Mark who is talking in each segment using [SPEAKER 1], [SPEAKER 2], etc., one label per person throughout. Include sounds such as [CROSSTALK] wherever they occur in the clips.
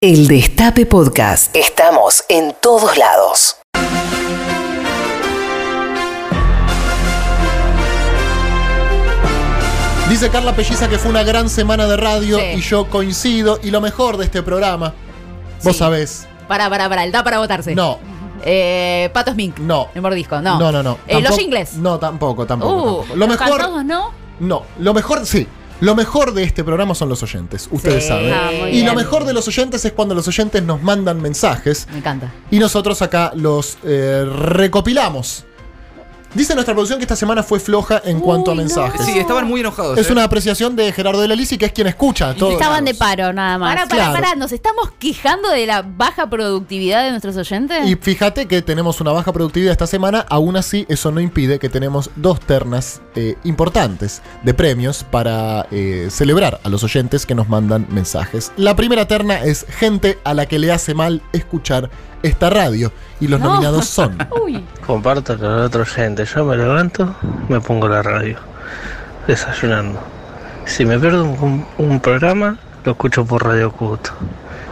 [SPEAKER 1] El Destape Podcast. Estamos en todos lados.
[SPEAKER 2] Dice Carla Pelliza que fue una gran semana de radio
[SPEAKER 3] Sí.
[SPEAKER 2] y yo coincido. Y lo mejor de este programa, vos
[SPEAKER 3] Sí.
[SPEAKER 2] sabés.
[SPEAKER 3] Para, para, para, el da para votarse.
[SPEAKER 2] No,
[SPEAKER 3] Eh, Pato Smink.
[SPEAKER 2] No.
[SPEAKER 3] El mordisco, no.
[SPEAKER 2] no, no, no.
[SPEAKER 3] Eh, los
[SPEAKER 2] Tampoco-
[SPEAKER 3] jingles.
[SPEAKER 2] No, tampoco, tampoco.
[SPEAKER 3] Uh,
[SPEAKER 2] tampoco. Lo
[SPEAKER 3] los
[SPEAKER 2] mejor.
[SPEAKER 3] cantados, ¿no?
[SPEAKER 2] No, lo mejor, sí. Lo mejor de este programa son los oyentes, ustedes
[SPEAKER 3] Sí.
[SPEAKER 2] saben.
[SPEAKER 3] Ah,
[SPEAKER 2] y lo mejor de los oyentes es cuando los oyentes nos mandan mensajes
[SPEAKER 3] Me encanta.
[SPEAKER 2] y nosotros acá los eh, recopilamos. Dice nuestra producción que esta semana fue floja en cuanto a
[SPEAKER 3] no.
[SPEAKER 2] mensajes.
[SPEAKER 4] Sí, estaban muy enojados.
[SPEAKER 2] Es
[SPEAKER 4] ¿eh?
[SPEAKER 2] una apreciación de Gerardo de la Lisi, que es quien escucha todo.
[SPEAKER 5] Estaban de paro, nada más.
[SPEAKER 3] Para, para,
[SPEAKER 2] claro.
[SPEAKER 3] para, ¿nos estamos quejando de la baja productividad de nuestros oyentes?
[SPEAKER 2] Y fíjate que tenemos una baja productividad esta semana, aún así eso no impide que tenemos dos ternas eh, importantes de premios para eh, celebrar a los oyentes que nos mandan mensajes. La primera terna es gente a la que le hace mal escuchar esta radio y los
[SPEAKER 3] No.
[SPEAKER 2] nominados son [LAUGHS]
[SPEAKER 3] Uy.
[SPEAKER 6] Comparto con el otro gente. Yo me levanto, me pongo la radio, desayunando. Si me pierdo un, un programa, lo escucho por Radio Cut.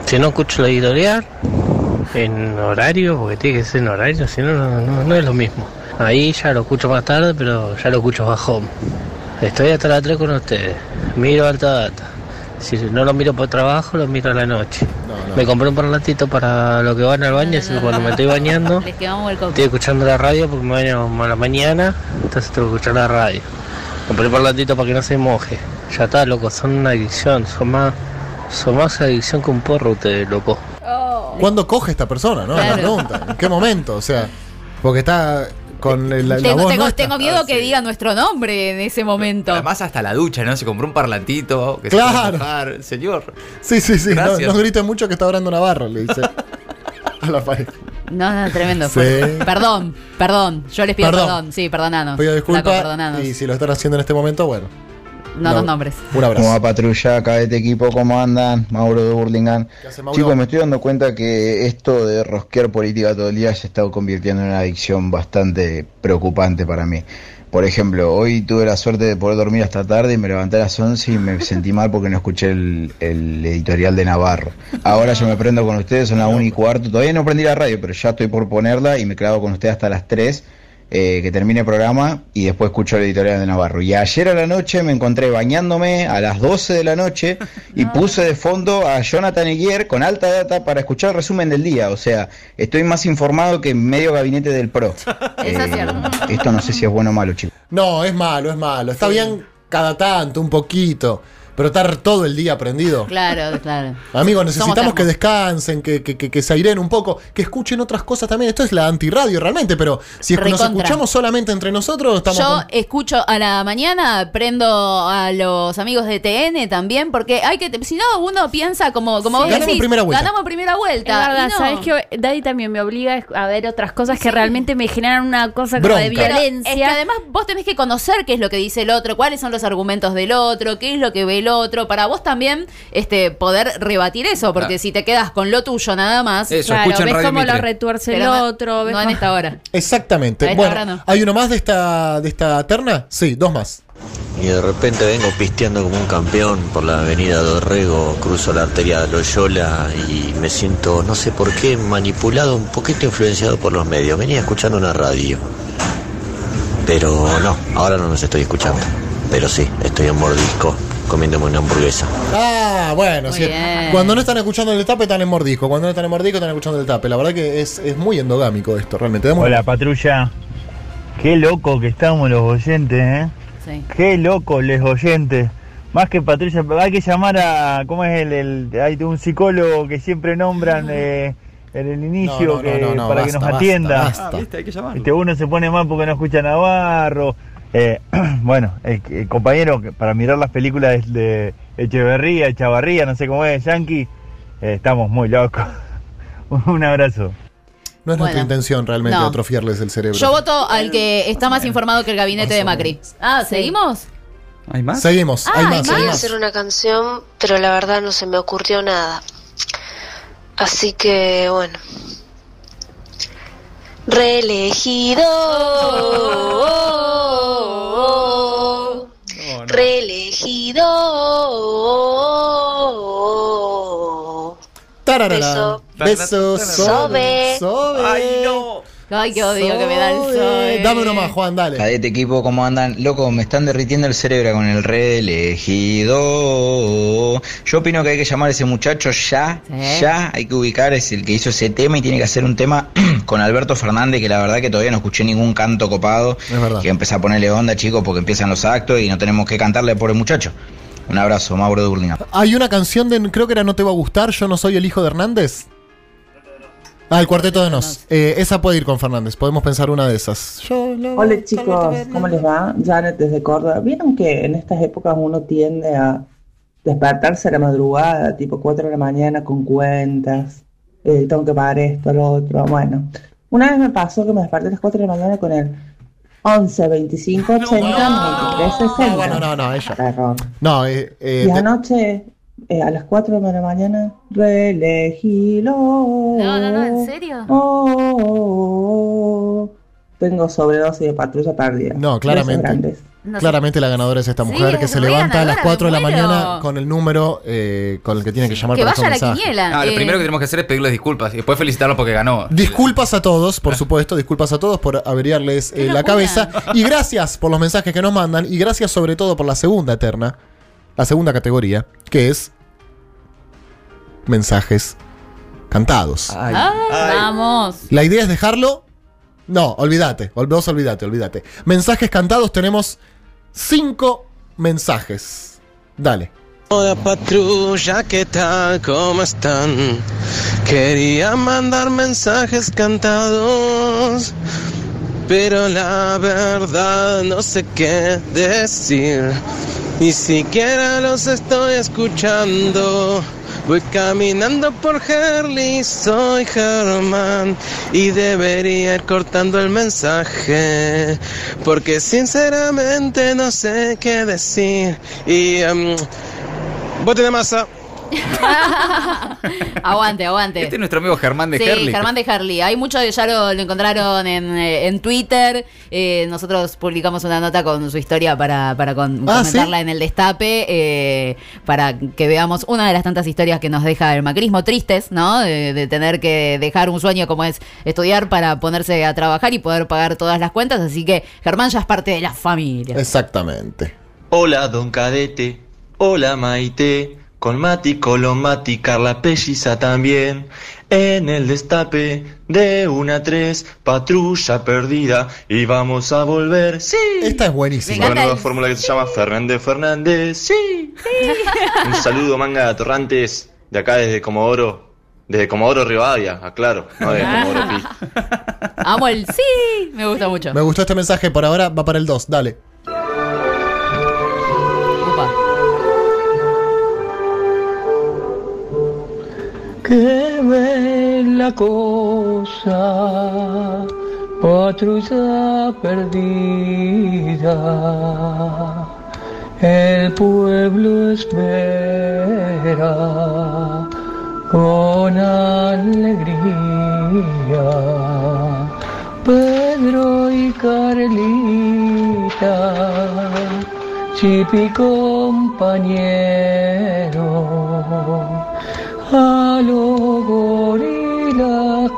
[SPEAKER 6] Si no escucho la editorial, en horario, porque tiene que ser en horario, si no, no, es lo mismo. Ahí ya lo escucho más tarde, pero ya lo escucho bajón. Estoy hasta las 3 con ustedes. Miro alta data. Si no lo miro por trabajo, lo miro a la noche.
[SPEAKER 2] No, no.
[SPEAKER 6] Me compré un parlantito para lo que van al baño, así que cuando me estoy bañando. [LAUGHS] Estoy escuchando la radio porque me baño a la mañana, entonces tengo que escuchar la radio. Compré un parlantito para que no se moje. Ya está, loco, son una adicción, son más, son más adicción que un porro ustedes, loco.
[SPEAKER 2] ¿Cuándo coge esta persona? ¿no? La
[SPEAKER 3] Claro.
[SPEAKER 2] pregunta. ¿En qué momento? O sea, porque está con el- la, la
[SPEAKER 3] Tengo,
[SPEAKER 2] voz
[SPEAKER 3] tengo-
[SPEAKER 2] nuestra.
[SPEAKER 3] tengo miedo
[SPEAKER 4] Ah,
[SPEAKER 3] que
[SPEAKER 4] sí.
[SPEAKER 3] diga nuestro nombre en ese momento.
[SPEAKER 4] Además, hasta la ducha, ¿no? Se compró un parlantito. Que
[SPEAKER 2] Claro.
[SPEAKER 4] Se. Señor.
[SPEAKER 2] Sí, sí, sí. No, no griten mucho que está orando Navarro, le dice. [LAUGHS] A la pareja.
[SPEAKER 3] No, no, tremendo.
[SPEAKER 2] Sí.
[SPEAKER 3] Perdón, perdón. Yo les pido
[SPEAKER 2] Perdón.
[SPEAKER 3] perdón. Sí, perdonanos.
[SPEAKER 2] Pido disculpas. Y si lo están haciendo en este momento, bueno.
[SPEAKER 3] No nombres.
[SPEAKER 2] Un
[SPEAKER 7] ¿Cómo va
[SPEAKER 2] abrazo.
[SPEAKER 7] patrulla? Acá de este equipo, ¿cómo andan? Mauro de Burlingame. Chicos, me estoy dando cuenta que esto de rosquear política todo el día se está convirtiendo en una adicción bastante preocupante para mí. Por ejemplo, hoy tuve la suerte de poder dormir hasta tarde y me levanté a las 11 y me sentí mal porque no escuché el, el editorial de Navarro. Ahora yo me prendo con ustedes, son las 1 y cuarto. Todavía no prendí la radio, pero ya estoy por ponerla y me clavo con ustedes hasta las 3. Eh, que termine el programa y después escucho el editorial de Navarro. Y ayer a la noche me encontré bañándome a las 12 de la noche y [LAUGHS] puse de fondo a Jonathan Eguier con alta data para escuchar el resumen del día. O sea, estoy más informado que medio gabinete del PRO. [LAUGHS]
[SPEAKER 3] Eso es cierto.
[SPEAKER 7] esto no sé si es bueno o malo, chicos.
[SPEAKER 2] No, es malo, es malo. Está bien cada tanto, un poquito. Pero estar todo el día prendido.
[SPEAKER 3] Claro, claro.
[SPEAKER 2] Amigos, necesitamos que descansen, que, que, que- que se airen un poco, que escuchen otras cosas también. Esto es la antirradio realmente, pero si es que nos escuchamos solamente entre nosotros, estamos.
[SPEAKER 3] Yo
[SPEAKER 2] con-
[SPEAKER 3] escucho a la mañana, prendo a los amigos de TN también, porque hay que, si no, uno piensa como, como vos
[SPEAKER 2] Ganamos
[SPEAKER 3] decís,
[SPEAKER 2] primera vuelta.
[SPEAKER 3] ganamos primera
[SPEAKER 5] Es
[SPEAKER 3] vuelta.
[SPEAKER 5] verdad,
[SPEAKER 3] y no.
[SPEAKER 5] sabes que Daddy también me obliga a ver otras cosas que realmente me generan una cosa como de.
[SPEAKER 3] Pero
[SPEAKER 5] violencia.
[SPEAKER 3] Es que además vos tenés que conocer qué es lo que dice el otro, cuáles son los argumentos del otro, qué es lo que ve el otro, para vos también este, poder rebatir eso, porque si te quedas con lo tuyo nada más,
[SPEAKER 4] Eso,
[SPEAKER 5] claro, ves
[SPEAKER 4] Radio
[SPEAKER 5] cómo lo retuerce el
[SPEAKER 3] pero
[SPEAKER 5] otro. ves
[SPEAKER 3] no en esta hora.
[SPEAKER 2] Exactamente.
[SPEAKER 3] Esta
[SPEAKER 2] Bueno,
[SPEAKER 3] hora no.
[SPEAKER 2] ¿hay uno más de esta, de esta terna? Sí, dos más.
[SPEAKER 8] Y de repente vengo pisteando como un campeón por la avenida Dorrego, cruzo la arteria Loyola y me siento, no sé por qué, manipulado, un poquito influenciado por los medios. Venía escuchando una radio. Pero no, ahora no nos estoy escuchando. Pero sí, estoy en mordisco, comiéndome una hamburguesa.
[SPEAKER 2] Ah, bueno, sí. Cuando no están escuchando el tape, están en mordisco. Cuando no están en mordisco, están escuchando el tape. La verdad que es, es muy endogámico esto, realmente. Demos-
[SPEAKER 9] Hola patrulla, qué loco que estamos los oyentes, ¿eh?
[SPEAKER 3] Sí.
[SPEAKER 9] Qué loco los oyentes. Más que patrulla, hay que llamar a, ¿cómo es el, el- hay un psicólogo que siempre nombran eh, en el inicio
[SPEAKER 2] No, no,
[SPEAKER 9] que,
[SPEAKER 2] no, no,
[SPEAKER 9] para
[SPEAKER 2] basta,
[SPEAKER 9] que nos
[SPEAKER 2] basta,
[SPEAKER 9] atienda?
[SPEAKER 2] basta.
[SPEAKER 4] Ah, viste, hay que.
[SPEAKER 9] Este, uno se pone mal porque no escucha a Navarro. Eh, [CLEARS THROAT] bueno, el, el compañero, que para mirar las películas de Echeverría, Chavarría, no sé cómo es, Yankee, eh, estamos muy locos. [LAUGHS] Un abrazo.
[SPEAKER 2] No es nuestra intención realmente
[SPEAKER 3] No.
[SPEAKER 2] atrofiarles el cerebro.
[SPEAKER 3] Yo voto al que está más informado que el gabinete de Macri. Ah, ¿seguimos?
[SPEAKER 4] ¿Hay más?
[SPEAKER 2] Seguimos,
[SPEAKER 3] Ah,
[SPEAKER 2] hay
[SPEAKER 3] ¿hay
[SPEAKER 2] más,
[SPEAKER 10] Quería hacer una canción, pero la verdad no se me ocurrió nada. Así que, bueno. Reelegido. Beso.
[SPEAKER 2] Besos.
[SPEAKER 10] Sobe.
[SPEAKER 2] Sobe.
[SPEAKER 4] Ay, no.
[SPEAKER 3] Ay, qué odio que me da el sol.
[SPEAKER 2] Sobe. Dame uno más, Juan, dale.
[SPEAKER 7] Cadete equipo, ¿cómo andan? Loco, me están derritiendo el cerebro con el reelegido. Yo opino que hay que llamar a ese muchacho ya,
[SPEAKER 3] Sí.
[SPEAKER 7] ya. Hay que ubicar, es el que hizo ese tema y tiene que hacer un tema [CLEARS THROAT] con Alberto Fernández, que la verdad que todavía no escuché ningún canto copado.
[SPEAKER 2] Es verdad.
[SPEAKER 7] Que empieza a ponerle onda, chicos, porque empiezan los actos y no tenemos que cantarle por el muchacho. Un abrazo, Mauro de Burlingame.
[SPEAKER 2] Hay una canción de, creo que era No te va a gustar, Yo no soy el hijo de Hernández. Ah, el cuarteto de Nos. Eh, esa puede ir con Fernández, podemos pensar una de esas. Yo no-
[SPEAKER 11] Hola chicos, ¿cómo les va? Janet desde Córdoba. ¿Vieron que en estas épocas uno tiende a despertarse a la madrugada, tipo 4 de la mañana con cuentas? eh, tengo que pagar esto, lo otro. Bueno, una vez me pasó que me desperté a las 4 de la mañana con el 11, 25, 80, 93, 60.
[SPEAKER 2] No, bueno, no, no, ella.
[SPEAKER 11] Error.
[SPEAKER 2] No, eh, eh,
[SPEAKER 11] Y anoche, eh, a las 4 de la mañana, reelegilo.
[SPEAKER 3] No, no, no, ¿en serio?
[SPEAKER 11] Oh, tengo sobredosis de patrulla perdida.
[SPEAKER 2] No, claramente.
[SPEAKER 3] No sé.
[SPEAKER 2] claramente la ganadora es esta
[SPEAKER 3] Sí,
[SPEAKER 2] mujer que se levanta a las
[SPEAKER 3] ganadora,
[SPEAKER 2] 4 de la mañana con el número eh, con el que tiene que llamar
[SPEAKER 3] Que
[SPEAKER 2] para
[SPEAKER 3] vaya a la quiniela.
[SPEAKER 4] Ah, lo
[SPEAKER 3] Eh,
[SPEAKER 4] primero que tenemos que hacer es pedirles disculpas y después felicitarlo porque ganó.
[SPEAKER 2] Disculpas a todos, por supuesto, disculpas a todos por averiarles eh, la cabeza. Y gracias por los mensajes que nos mandan. Y gracias sobre todo por la segunda eterna, la segunda categoría, que es mensajes cantados.
[SPEAKER 4] Ay,
[SPEAKER 3] Ah,
[SPEAKER 4] ay.
[SPEAKER 3] vamos.
[SPEAKER 2] La idea es dejarlo. No, olvídate, ol- vos olvídate, olvídate. Mensajes cantados, tenemos cinco mensajes. Dale.
[SPEAKER 9] Hola patrulla, ¿qué tal? ¿Cómo están? Quería mandar mensajes cantados, pero la verdad no sé qué decir. Ni siquiera los estoy escuchando. Voy caminando por Herley, soy Germán y debería ir cortando el mensaje porque sinceramente no sé qué decir y em, bote de masa. [LAUGHS]
[SPEAKER 3] Aguante, aguante.
[SPEAKER 4] Este es nuestro amigo Germán de
[SPEAKER 3] sí,
[SPEAKER 4] Herley.
[SPEAKER 3] Germán de Harley. Hay mucho, ya lo, lo encontraron en, eh, en Twitter. Eh, nosotros publicamos una nota con su historia para, para con-
[SPEAKER 2] Ah,
[SPEAKER 3] comentarla
[SPEAKER 2] ¿sí?
[SPEAKER 3] en el destape, eh, para que veamos una de las tantas historias que nos deja el macrismo tristes, ¿no? De, de tener que dejar un sueño como es estudiar para ponerse a trabajar y poder pagar todas las cuentas. Así que Germán ya es parte de la familia.
[SPEAKER 2] Exactamente.
[SPEAKER 12] Hola, don Cadete. Hola, Maite. Con Mati, Colomati, Carla Pelliza también. En el destape de una a tres, patrulla perdida. Y vamos a volver, sí.
[SPEAKER 2] Esta es buenísima.
[SPEAKER 12] Con la nueva fórmula que se llama Fernández Fernández, sí. Un saludo, manga de Torrantes, de acá desde Comodoro. Desde Comodoro Rivadavia, aclaro, no de Comodoro Pi. [LAUGHS]
[SPEAKER 3] Amo el sí, me gusta mucho.
[SPEAKER 2] Me gustó este mensaje, por ahora va para el 2, dale.
[SPEAKER 9] Qué bella cosa, patrulla perdida. El pueblo espera con alegría. Pedro y Carlita, Chipi compañero a los gorilas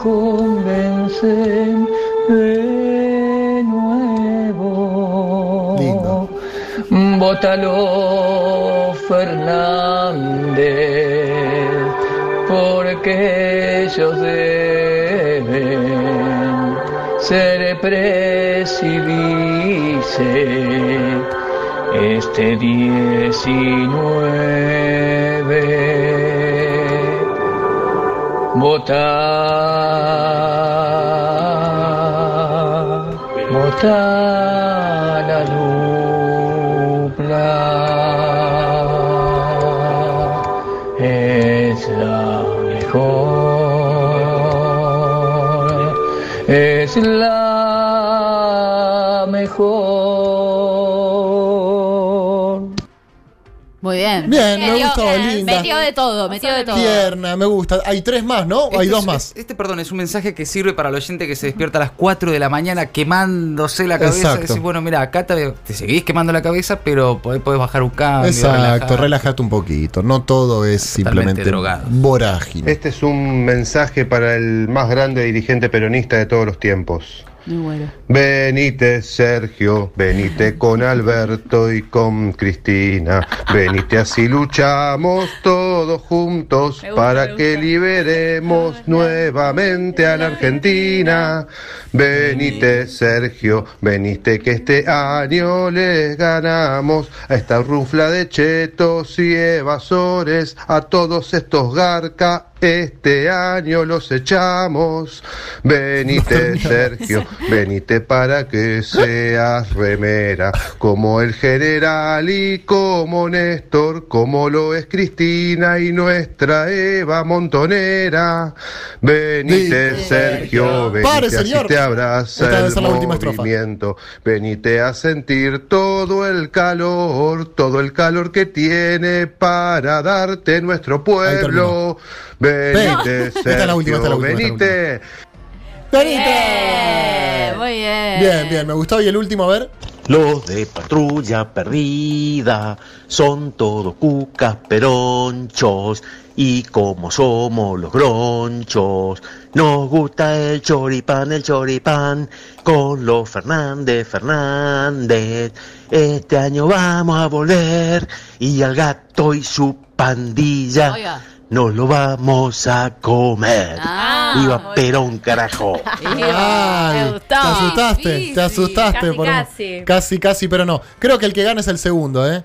[SPEAKER 9] convencen de nuevo.
[SPEAKER 2] Lindo.
[SPEAKER 9] Bótalo Fernández, porque ellos deben ser presidice este 19. Vota, vota la dupla. Es la mejor. Es la mejor.
[SPEAKER 3] Muy bien.
[SPEAKER 2] Bien, me gustó, linda.
[SPEAKER 3] Metió de todo, metió de todo.
[SPEAKER 2] Tierna, me gusta. Hay tres más, ¿no? ¿O hay
[SPEAKER 4] Este
[SPEAKER 2] dos
[SPEAKER 4] es-
[SPEAKER 2] más?
[SPEAKER 4] Este, perdón, es un mensaje que sirve para el oyente que se despierta a las 4 de la mañana quemándose la cabeza.
[SPEAKER 2] Exacto.
[SPEAKER 4] Bueno, mira, acá te, te seguís quemando la cabeza, pero podés, podés bajar un cambio.
[SPEAKER 2] Exacto,
[SPEAKER 4] relajarte.
[SPEAKER 2] relájate un poquito. No todo es simplemente
[SPEAKER 4] drogado.
[SPEAKER 2] vorágine.
[SPEAKER 13] Este es un mensaje para el más grande dirigente peronista de todos los tiempos.
[SPEAKER 3] Muy bueno.
[SPEAKER 13] Venite Sergio, venite [LAUGHS] con Alberto y con Cristina, venite así luchamos todos juntos
[SPEAKER 5] gusta,
[SPEAKER 13] para que liberemos [LAUGHS] nuevamente a la Argentina. Venite Sergio, venite que este año les ganamos a esta rufla de chetos y evasores, a todos estos garca. Este año los echamos. Venite, Sergio, venite para que seas remera, como el general y como Néstor, como lo es Cristina y nuestra Eva Montonera. Venite, Sergio, venite así te abraza el movimiento. Venite a sentir todo el calor, todo el calor que tiene para darte nuestro pueblo. Venite,
[SPEAKER 2] Esta es la última, esta es la última,
[SPEAKER 13] venite.
[SPEAKER 3] Bien, muy bien.
[SPEAKER 2] Bien, bien, me gustó. Y el último, a ver.
[SPEAKER 12] Los de patrulla perdida son todos cucas peronchos y como somos los gronchos, nos gusta el choripán, el choripán con los Fernández, Fernández. Este año vamos a volver y al gato y su pandilla
[SPEAKER 3] Oiga.
[SPEAKER 12] Nos lo vamos a comer.
[SPEAKER 3] Ah,
[SPEAKER 12] Viva Perón, carajo. [LAUGHS]
[SPEAKER 2] Ay, te asustaste, te asustaste.
[SPEAKER 5] Casi,
[SPEAKER 2] por
[SPEAKER 5] casi.
[SPEAKER 2] casi, casi, pero no. Creo que el que gana es el segundo, ¿eh?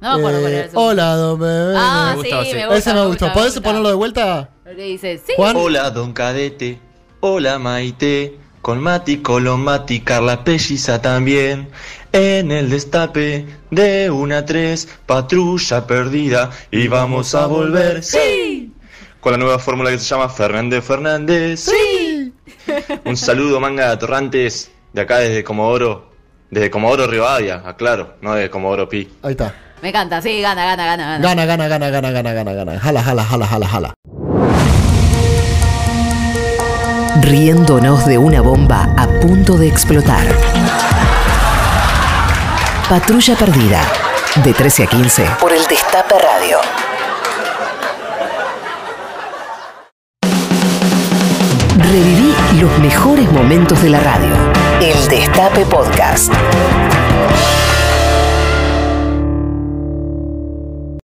[SPEAKER 3] No era
[SPEAKER 2] Eh, hola, don Bebé.
[SPEAKER 3] Ah,
[SPEAKER 4] Me
[SPEAKER 3] sí,
[SPEAKER 4] gustó, sí.
[SPEAKER 3] me gusta.
[SPEAKER 2] Ese me gustó. ¿Podés ponerlo de vuelta?
[SPEAKER 3] Dice, sí.
[SPEAKER 2] Juan.
[SPEAKER 14] Hola, don Cadete. Hola, Maite. Con Mati, Colomati, Carla Pelliza también. En el destape de una tres, patrulla perdida. Y vamos a volver. ¡Sí! Con la nueva fórmula que se llama Fernández Fernández. ¡Sí! [LAUGHS] Un saludo, manga de atorrantes. De acá desde Comodoro. Desde Comodoro Rivadavia, aclaro. No desde Comodoro Pi.
[SPEAKER 2] Ahí está.
[SPEAKER 3] Me encanta, sí, gana, gana, gana, gana.
[SPEAKER 2] Gana, gana, gana, gana, gana, gana, gana. Jala, jala, jala, jala, jala.
[SPEAKER 1] Riéndonos de una bomba a punto de explotar. Patrulla perdida. De 13 a 15 por el Destape Radio. Reviví los mejores momentos de la radio. El Destape Podcast.